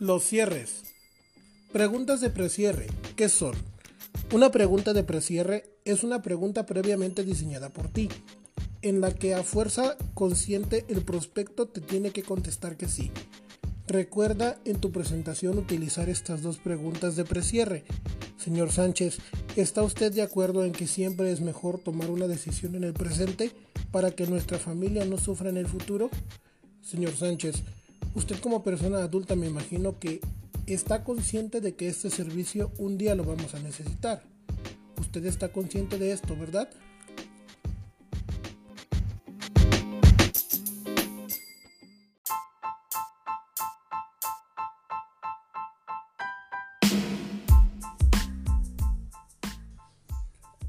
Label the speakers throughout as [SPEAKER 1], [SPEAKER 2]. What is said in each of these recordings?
[SPEAKER 1] Los cierres. Preguntas de precierre. ¿Qué son? Una pregunta de precierre es una pregunta previamente diseñada por ti, en la que a fuerza consciente el prospecto te tiene que contestar que sí. Recuerda en tu presentación utilizar estas dos preguntas de precierre. Señor Sánchez, ¿está usted de acuerdo en que siempre es mejor tomar una decisión en el presente para que nuestra familia no sufra en el futuro? Señor Sánchez, Usted como persona adulta me imagino que está consciente de que este servicio un día lo vamos a necesitar. Usted está consciente de esto, ¿verdad?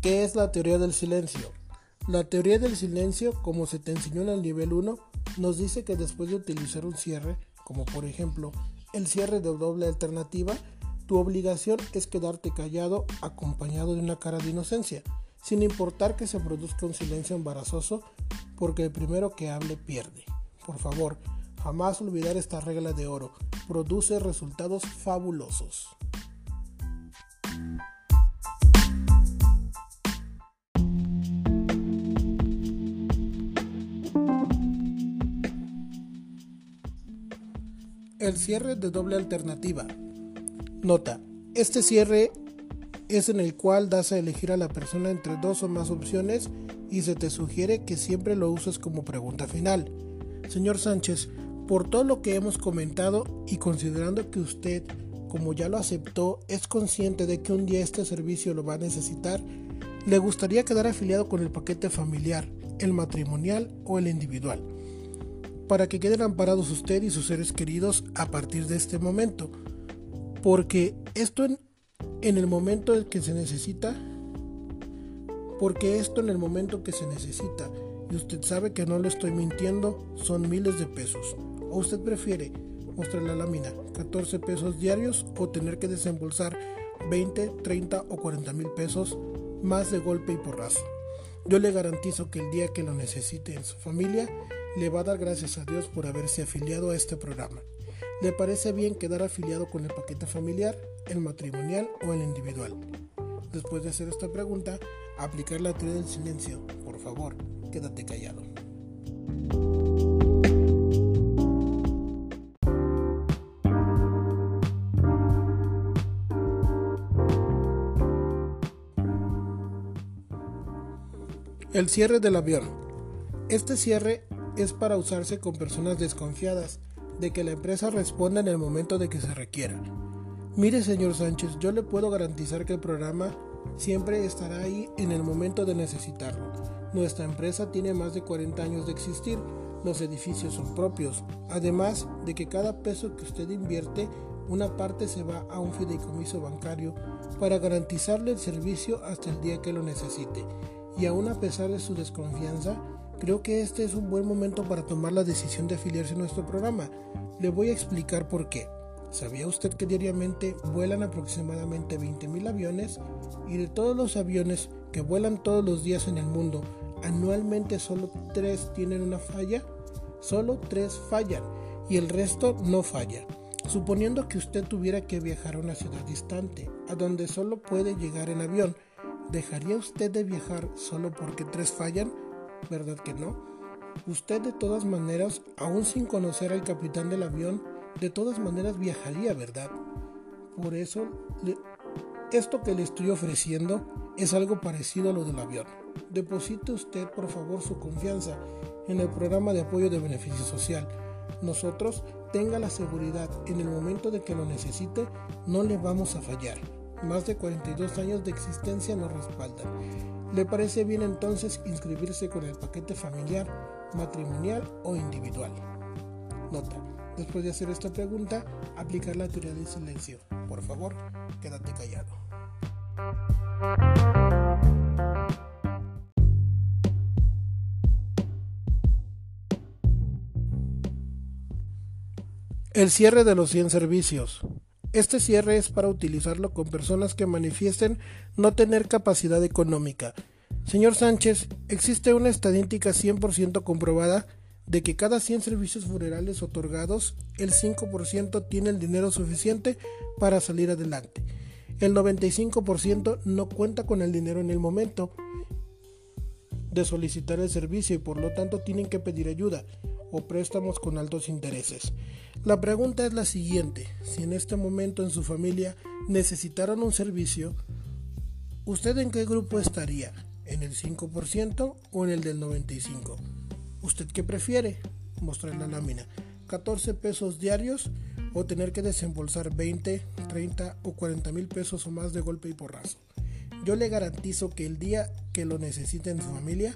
[SPEAKER 1] ¿Qué es la teoría del silencio? La teoría del silencio, como se te enseñó en el nivel 1, nos dice que después de utilizar un cierre, como por ejemplo el cierre de doble alternativa, tu obligación es quedarte callado acompañado de una cara de inocencia, sin importar que se produzca un silencio embarazoso, porque el primero que hable pierde. Por favor, jamás olvidar esta regla de oro, produce resultados fabulosos. El cierre de doble alternativa. Nota. Este cierre es en el cual das a elegir a la persona entre dos o más opciones y se te sugiere que siempre lo uses como pregunta final. Señor Sánchez, por todo lo que hemos comentado y considerando que usted, como ya lo aceptó, es consciente de que un día este servicio lo va a necesitar, ¿le gustaría quedar afiliado con el paquete familiar, el matrimonial o el individual? Para que queden amparados usted y sus seres queridos a partir de este momento. Porque esto en, el momento en que se necesita, porque esto en el momento que se necesita, y usted sabe que no le estoy mintiendo, son miles de pesos. ¿O usted prefiere mostrar la lámina 14 pesos diarios o tener que desembolsar 20, 30 o 40 mil pesos más de golpe y porrazo? Yo le garantizo que el día que lo necesite en su familia, le va a dar gracias a Dios por haberse afiliado a este programa. ¿Le parece bien quedar afiliado con el paquete familiar, el matrimonial o el individual? Después de hacer esta pregunta, aplicar la teoría del silencio. Por favor, quédate callado. El cierre del avión. Este cierre es para usarse con personas desconfiadas de que la empresa responda en el momento de que se requiera. Mire, señor Sánchez, yo le puedo garantizar que el programa siempre estará ahí en el momento de necesitarlo. Nuestra empresa tiene más de 40 años de existir, los edificios son propios, además de que cada peso que usted invierte, una parte se va a un fideicomiso bancario para garantizarle el servicio hasta el día que lo necesite. Y aún a pesar de su desconfianza, Creo que este es un buen momento para tomar la decisión de afiliarse a nuestro programa. Le voy a explicar por qué. ¿Sabía usted que diariamente vuelan aproximadamente 20.000 aviones? Y de todos los aviones que vuelan todos los días en el mundo, anualmente solo 3 tienen una falla. Solo 3 fallan y el resto no falla. Suponiendo que usted tuviera que viajar a una ciudad distante, a donde solo puede llegar en avión, ¿dejaría usted de viajar solo porque 3 fallan? ¿Verdad que no? Usted de todas maneras, aún sin conocer al capitán del avión, de todas maneras viajaría, ¿verdad? Por eso, esto que le estoy ofreciendo es algo parecido a lo del avión. Deposite usted, por favor, su confianza en el programa de apoyo de beneficio social. Nosotros, tenga la seguridad, en el momento de que lo necesite, no le vamos a fallar. Más de 42 años de existencia nos respaldan. ¿Le parece bien entonces inscribirse con el paquete familiar, matrimonial o individual? Nota. Después de hacer esta pregunta, aplicar la teoría del silencio. Por favor, quédate callado. El cierre de los 100 servicios. Este cierre es para utilizarlo con personas que manifiesten no tener capacidad económica. Señor Sánchez, existe una estadística 100% comprobada de que cada 100 servicios funerales otorgados, el 5% tiene el dinero suficiente para salir adelante. El 95% no cuenta con el dinero en el momento de solicitar el servicio y por lo tanto tienen que pedir ayuda o préstamos con altos intereses. La pregunta es la siguiente, si en este momento en su familia necesitaran un servicio, ¿usted en qué grupo estaría? ¿En el 5% o en el del 95%? ¿Usted qué prefiere? Mostrar la lámina. 14 pesos diarios o tener que desembolsar 20, 30 o 40 mil pesos o más de golpe y porrazo. Yo le garantizo que el día que lo necesite en su familia,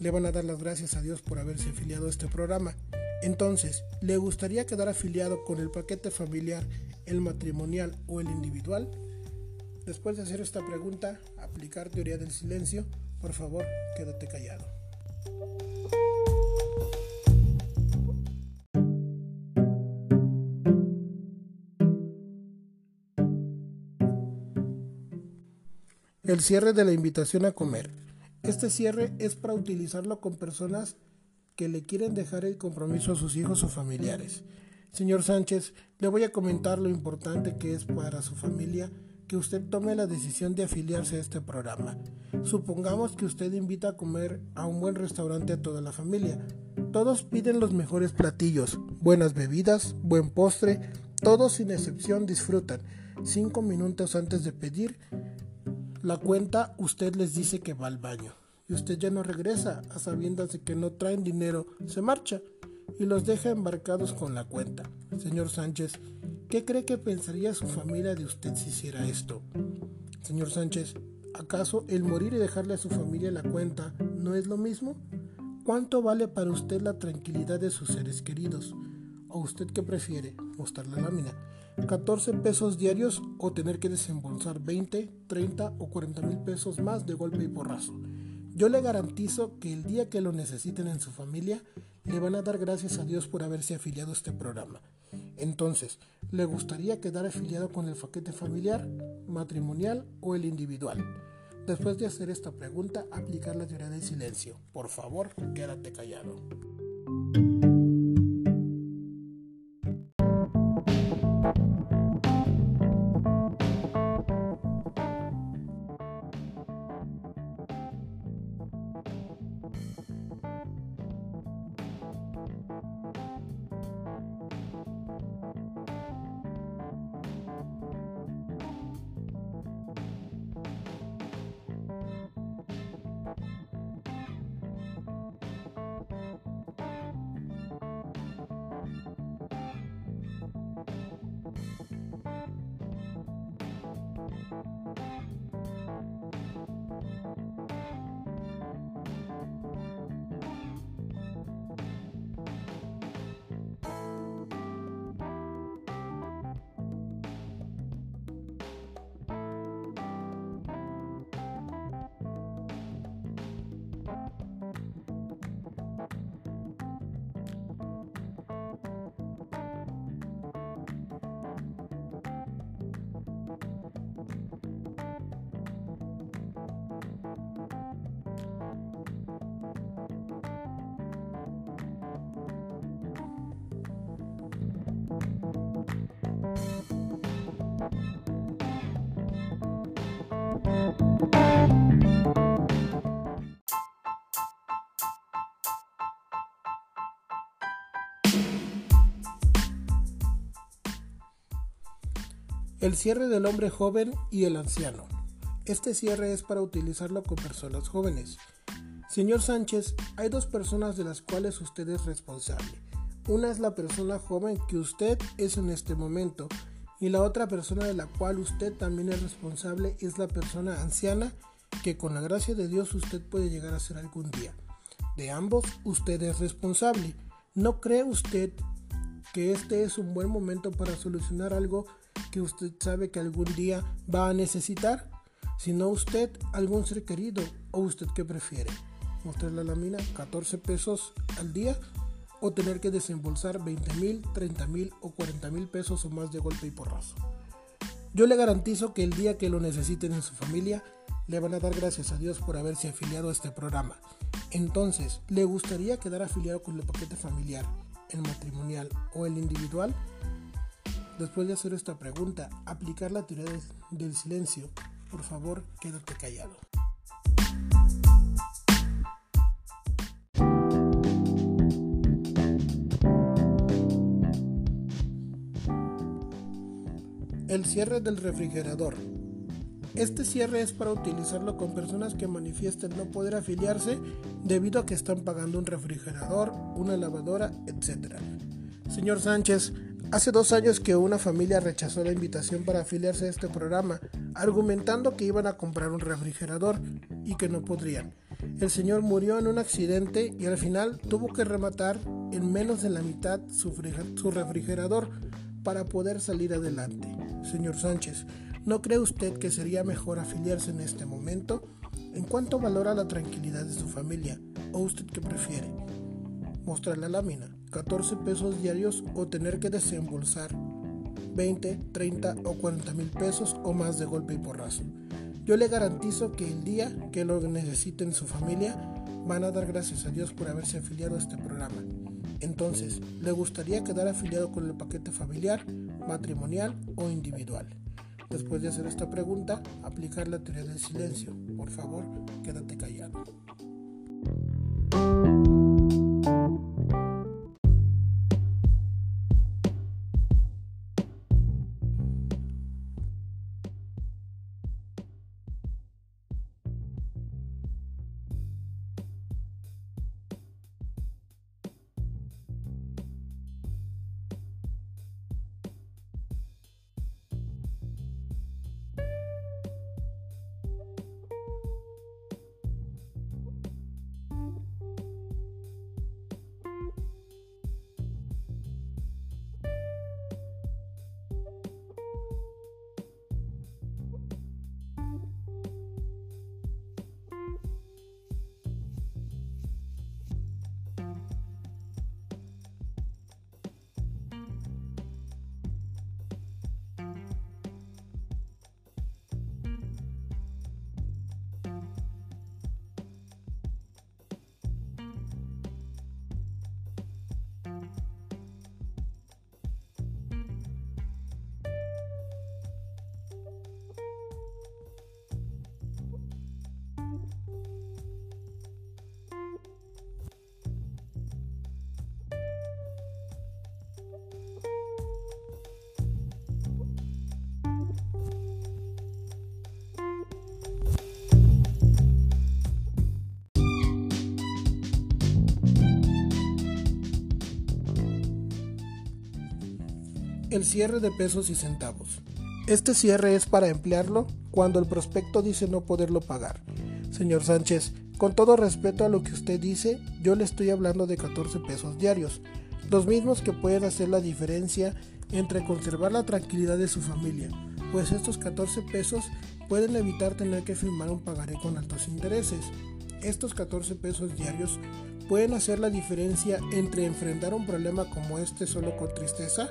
[SPEAKER 1] le van a dar las gracias a Dios por haberse afiliado a este programa. Entonces, ¿le gustaría quedar afiliado con el paquete familiar, el matrimonial o el individual? Después de hacer esta pregunta, aplicar teoría del silencio, por favor, quédate callado. El cierre de la invitación a comer. Este cierre es para utilizarlo con personas que le quieren dejar el compromiso a sus hijos o familiares. Señor Sánchez, le voy a comentar lo importante que es para su familia que usted tome la decisión de afiliarse a este programa. Supongamos que usted invita a comer a un buen restaurante a toda la familia. Todos piden los mejores platillos, buenas bebidas, buen postre, todos sin excepción disfrutan. Cinco minutos antes de pedir, la cuenta usted les dice que va al baño y usted ya no regresa a sabiendas de que no traen dinero, se marcha y los deja embarcados con la cuenta. Señor Sánchez, ¿qué cree que pensaría su familia de usted si hiciera esto? Señor Sánchez, ¿acaso el morir y dejarle a su familia la cuenta no es lo mismo? ¿Cuánto vale para usted la tranquilidad de sus seres queridos? ¿O usted qué prefiere? Mostrar la lámina. 14 pesos diarios o tener que desembolsar 20, 30 o 40 mil pesos más de golpe y porrazo. Yo le garantizo que el día que lo necesiten en su familia, le van a dar gracias a Dios por haberse afiliado a este programa. Entonces, ¿le gustaría quedar afiliado con el paquete familiar, matrimonial o el individual? Después de hacer esta pregunta, aplicar la teoría del silencio. Por favor, quédate callado. El cierre del hombre joven y el anciano. Este cierre es para utilizarlo con personas jóvenes. Señor Sánchez, hay dos personas de las cuales usted es responsable. Una es la persona joven que usted es en este momento y la otra persona de la cual usted también es responsable es la persona anciana que con la gracia de Dios usted puede llegar a ser algún día. De ambos usted es responsable. ¿No cree usted que este es un buen momento para solucionar algo que usted sabe que algún día va a necesitar? Si no usted, algún ser querido o usted qué prefiere. Mostrar la lámina 14 pesos al día o tener que desembolsar 20 mil, 30 mil o 40 mil pesos o más de golpe y porrazo. Yo le garantizo que el día que lo necesiten en su familia, le van a dar gracias a Dios por haberse afiliado a este programa. Entonces, ¿le gustaría quedar afiliado con el paquete familiar, el matrimonial o el individual? Después de hacer esta pregunta, aplicar la teoría del silencio, por favor, quédate callado. El cierre del refrigerador. Este cierre es para utilizarlo con personas que manifiesten no poder afiliarse debido a que están pagando un refrigerador, una lavadora, etc. Señor Sánchez, hace dos años que una familia rechazó la invitación para afiliarse a este programa, argumentando que iban a comprar un refrigerador y que no podrían. El señor murió en un accidente y al final tuvo que rematar en menos de la mitad su, refrigerador para poder salir adelante. Señor Sánchez, ¿no cree usted que sería mejor afiliarse en este momento? ¿En cuanto valora la tranquilidad de su familia? ¿O usted qué prefiere? Mostrar la lámina, 14 pesos diarios o tener que desembolsar 20, 30 o 40 mil pesos o más de golpe y porrazo. Yo le garantizo que el día que lo necesiten su familia, van a dar gracias a Dios por haberse afiliado a este programa. Entonces, ¿le gustaría quedar afiliado con el paquete familiar, matrimonial o individual? Después de hacer esta pregunta, aplicar la teoría del silencio. Por favor, quédate callado. El cierre de pesos y centavos. Este cierre es para emplearlo cuando el prospecto dice no poderlo pagar. Señor Sánchez, con todo respeto a lo que usted dice, yo le estoy hablando de 14 pesos diarios, los mismos que pueden hacer la diferencia entre conservar la tranquilidad de su familia, pues estos 14 pesos pueden evitar tener que firmar un pagaré con altos intereses. Estos 14 pesos diarios pueden hacer la diferencia entre enfrentar un problema como este solo con tristeza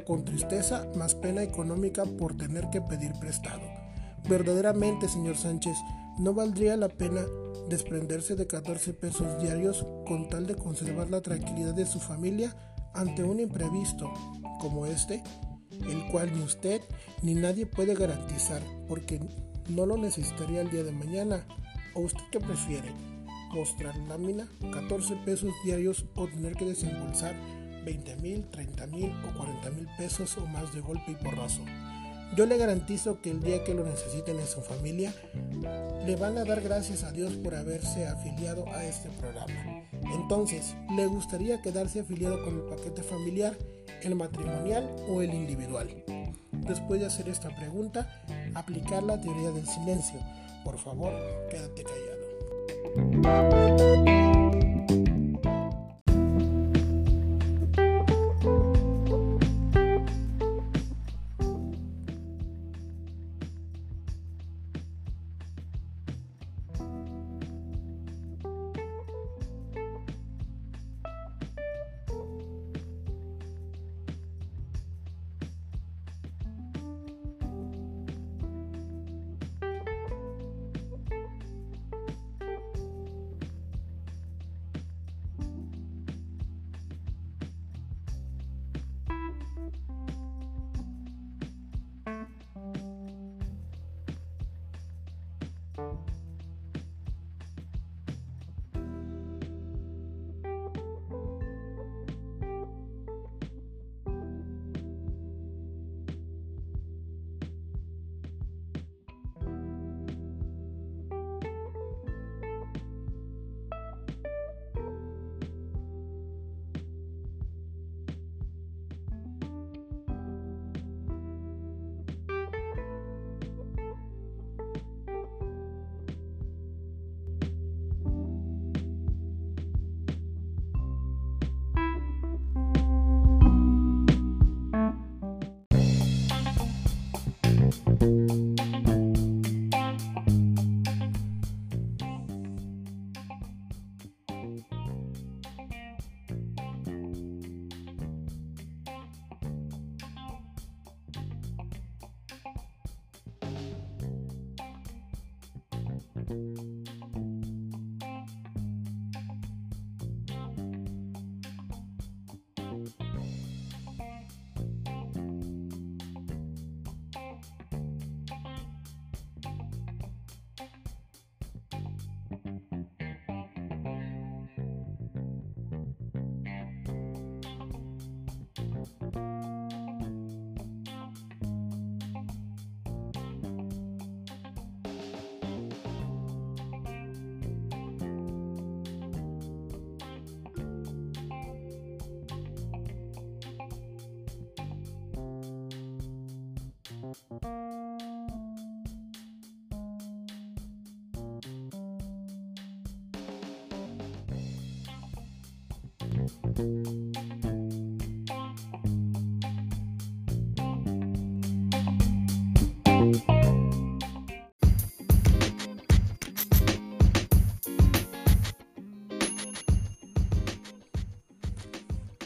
[SPEAKER 1] con tristeza más pena económica por tener que pedir prestado. Verdaderamente, señor Sánchez, no valdría la pena desprenderse de 14 pesos diarios con tal de conservar la tranquilidad de su familia ante un imprevisto como este, el cual ni usted ni nadie puede garantizar porque no lo necesitaría el día de mañana. ¿O usted qué prefiere? ¿Mostrar lámina, 14 pesos diarios o tener que desembolsar 20 mil, 30 mil o 40 mil pesos o más de golpe y porrazo. Yo le garantizo que el día que lo necesiten en su familia, le van a dar gracias a Dios por haberse afiliado a este programa. Entonces, ¿le gustaría quedarse afiliado con el paquete familiar, el matrimonial o el individual? Después de hacer esta pregunta, aplicar la teoría del silencio. Por favor, quédate callado.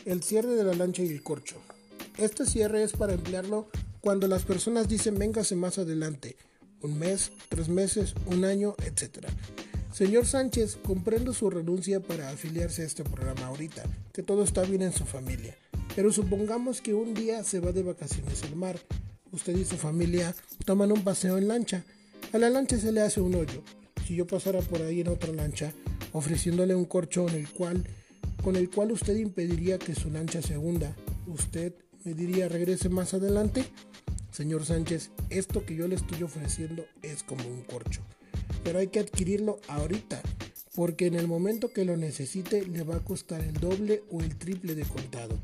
[SPEAKER 1] El cierre de la lancha y el corcho. Este cierre es para emplearlo cuando las personas dicen véngase más adelante, un mes, tres meses, un año, etc. Señor Sánchez, comprendo su renuncia para afiliarse a este programa ahorita, que todo está bien en su familia. Pero supongamos que un día se va de vacaciones al mar. Usted y su familia toman un paseo en lancha. A la lancha se le hace un hoyo. Si yo pasara por ahí en otra lancha, ofreciéndole un corcho el cual con el cual usted impediría que su lancha se hunda. ¿Usted me diría regrese más adelante? Señor Sánchez, esto que yo le estoy ofreciendo es como un corcho, pero hay que adquirirlo ahorita, porque en el momento que lo necesite le va a costar el doble o el triple de contado.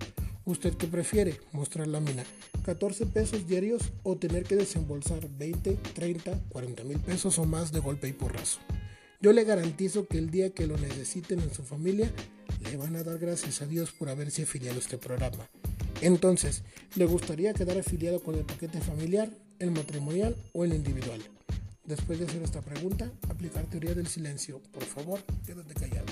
[SPEAKER 1] ¿Usted qué prefiere? Mostrar lámina. 14 pesos diarios o tener que desembolsar 20, 30, 40 mil pesos o más de golpe y porrazo. Yo le garantizo que el día que lo necesiten en su familia, le van a dar gracias a Dios por haberse afiliado a este programa. Entonces, ¿le gustaría quedar afiliado con el paquete familiar, el matrimonial o el individual? Después de hacer esta pregunta, aplicar teoría del silencio. Por favor, quédate callado.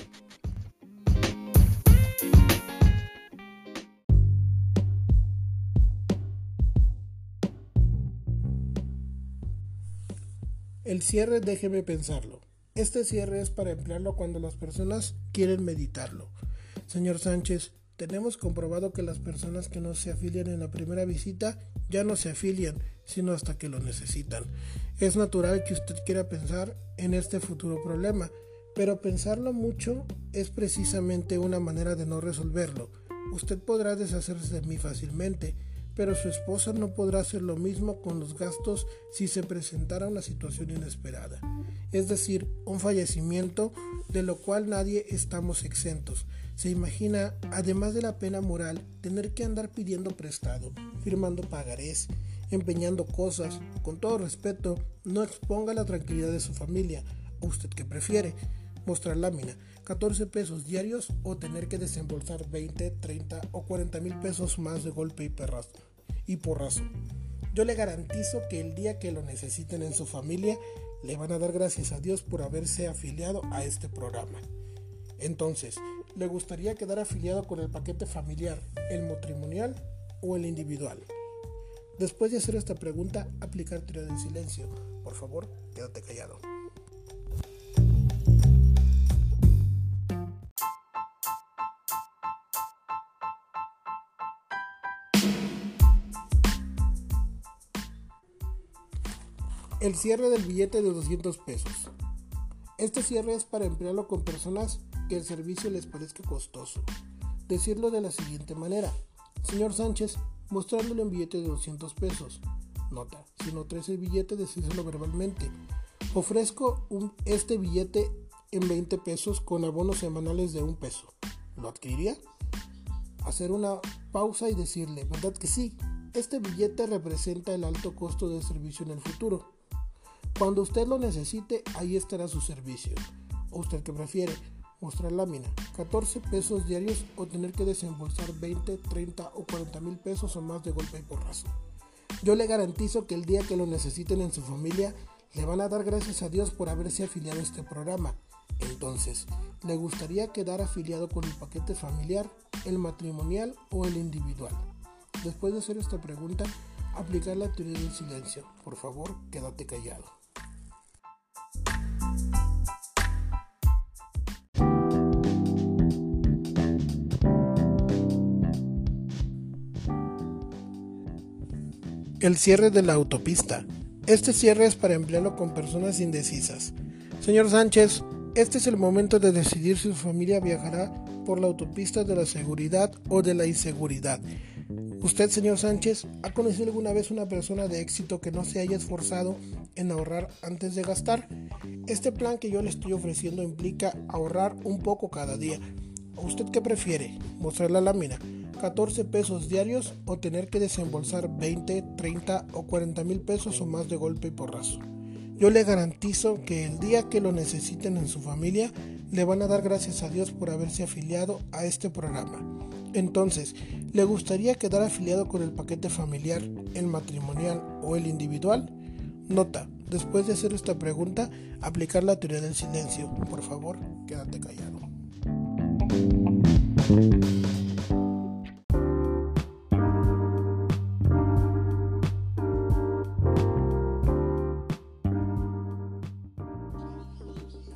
[SPEAKER 1] El cierre déjeme pensarlo. Este cierre es para emplearlo cuando las personas quieren meditarlo. Señor Sánchez, tenemos comprobado que las personas que no se afilian en la primera visita ya no se afilian, sino hasta que lo necesitan. Es natural que usted quiera pensar en este futuro problema, pero pensarlo mucho es precisamente una manera de no resolverlo. Usted podrá deshacerse de mí fácilmente, pero su esposa no podrá hacer lo mismo con los gastos si se presentara una situación inesperada, es decir, un fallecimiento de lo cual nadie estamos exentos. Se imagina, además de la pena moral, tener que andar pidiendo prestado, firmando pagarés, empeñando cosas. Con todo respeto, no exponga la tranquilidad de su familia. ¿O usted qué prefiere? Mostrar lámina, 14 pesos diarios o tener que desembolsar 20, 30 o 40 mil pesos más de golpe y perrazo y porrazo. Yo le garantizo que el día que lo necesiten en su familia, le van a dar gracias a Dios por haberse afiliado a este programa. Entonces, ¿le gustaría quedar afiliado con el paquete familiar, el matrimonial o el individual? Después de hacer esta pregunta, aplicar teoría silencio. Por favor, quédate callado. El cierre del billete de 200 pesos. Este cierre es para emplearlo con personas que el servicio les parezca costoso. Decirlo de la siguiente manera. Señor Sánchez, mostrándole un billete de 200 pesos. Nota, si no traes el billete, decírselo verbalmente. Ofrezco este billete en 20 pesos con abonos semanales de un peso. ¿Lo adquiriría? Hacer una pausa y decirle, ¿verdad que sí? Este billete representa el alto costo del servicio en el futuro. Cuando usted lo necesite, ahí estará su servicio. ¿O usted qué prefiere? Mostrar lámina, 14 pesos diarios o tener que desembolsar 20, 30 o 40 mil pesos o más de golpe y porrazo. Yo le garantizo que el día que lo necesiten en su familia, le van a dar gracias a Dios por haberse afiliado a este programa. Entonces, ¿le gustaría quedar afiliado con el paquete familiar, el matrimonial o el individual? Después de hacer esta pregunta, aplicar la teoría del silencio. Por favor, quédate callado. El cierre de la autopista. Este cierre es para emplearlo con personas indecisas. Señor Sánchez, este es el momento de decidir si su familia viajará por la autopista de la seguridad o de la inseguridad. ¿Usted, señor Sánchez, ha conocido alguna vez una persona de éxito que no se haya esforzado en ahorrar antes de gastar? Este plan que yo le estoy ofreciendo implica ahorrar un poco cada día. ¿Usted qué prefiere? ¿Mostrar la lámina? 14 pesos diarios o tener que desembolsar 20, 30 o 40 mil pesos o más de golpe y porrazo. Yo le garantizo que el día que lo necesiten en su familia, le van a dar gracias a Dios por haberse afiliado a este programa. Entonces, ¿le gustaría quedar afiliado con el paquete familiar, el matrimonial o el individual? Nota, después de hacer esta pregunta, aplicar la teoría del silencio. Por favor, quédate callado.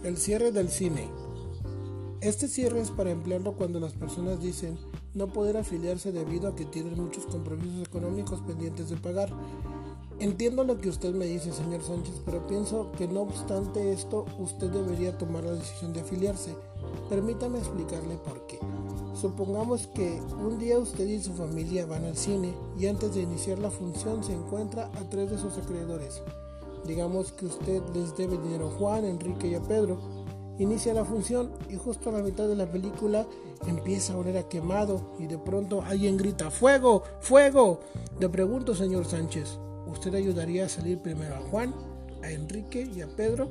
[SPEAKER 1] El cierre del cine. Este cierre es para emplearlo cuando las personas dicen no poder afiliarse debido a que tienen muchos compromisos económicos pendientes de pagar. Entiendo lo que usted me dice, señor Sánchez, pero pienso que no obstante esto, usted debería tomar la decisión de afiliarse. Permítame explicarle por qué. Supongamos que un día usted y su familia van al cine y antes de iniciar la función se encuentra a tres de sus acreedores Digamos que usted les debe dinero a Juan, Enrique y a Pedro. Inicia la función y justo a la mitad de la película empieza a oler a quemado y de pronto alguien grita ¡Fuego! ¡Fuego! Le pregunto, señor Sánchez, ¿usted ayudaría a salir primero a Juan, a Enrique y a Pedro?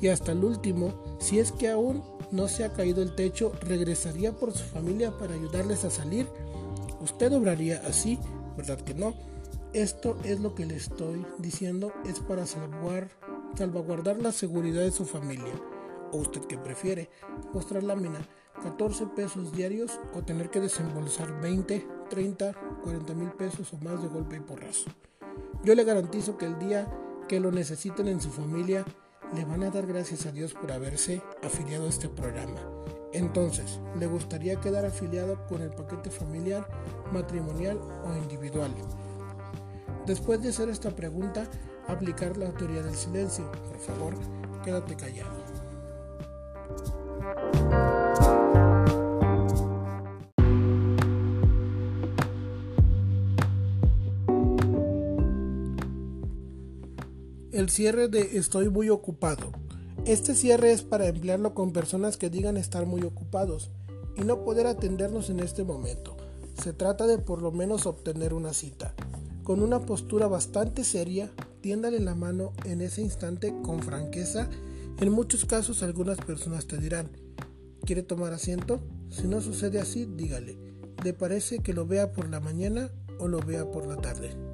[SPEAKER 1] Y hasta el último, si es que aún no se ha caído el techo, regresaría por su familia para ayudarles a salir. ¿Usted obraría así? ¿Verdad que no? Esto es lo que le estoy diciendo, es para salvaguardar la seguridad de su familia. ¿O usted qué prefiere? Mostrar lámina 14 pesos diarios o tener que desembolsar 20, 30, 40 mil pesos o más de golpe y porrazo. Yo le garantizo que el día que lo necesiten en su familia, le van a dar gracias a Dios por haberse afiliado a este programa. Entonces, ¿le gustaría quedar afiliado con el paquete familiar, matrimonial o individual? Después de hacer esta pregunta, aplicar la teoría del silencio. Por favor, quédate callado. El cierre de estoy muy ocupado. Este cierre es para emplearlo con personas que digan estar muy ocupados y no poder atendernos en este momento. Se trata de por lo menos obtener una cita. Con una postura bastante seria, tiéndale la mano en ese instante con franqueza. En muchos casos algunas personas te dirán, ¿quiere tomar asiento? Si no sucede así, dígale, ¿le parece que lo vea por la mañana o lo vea por la tarde?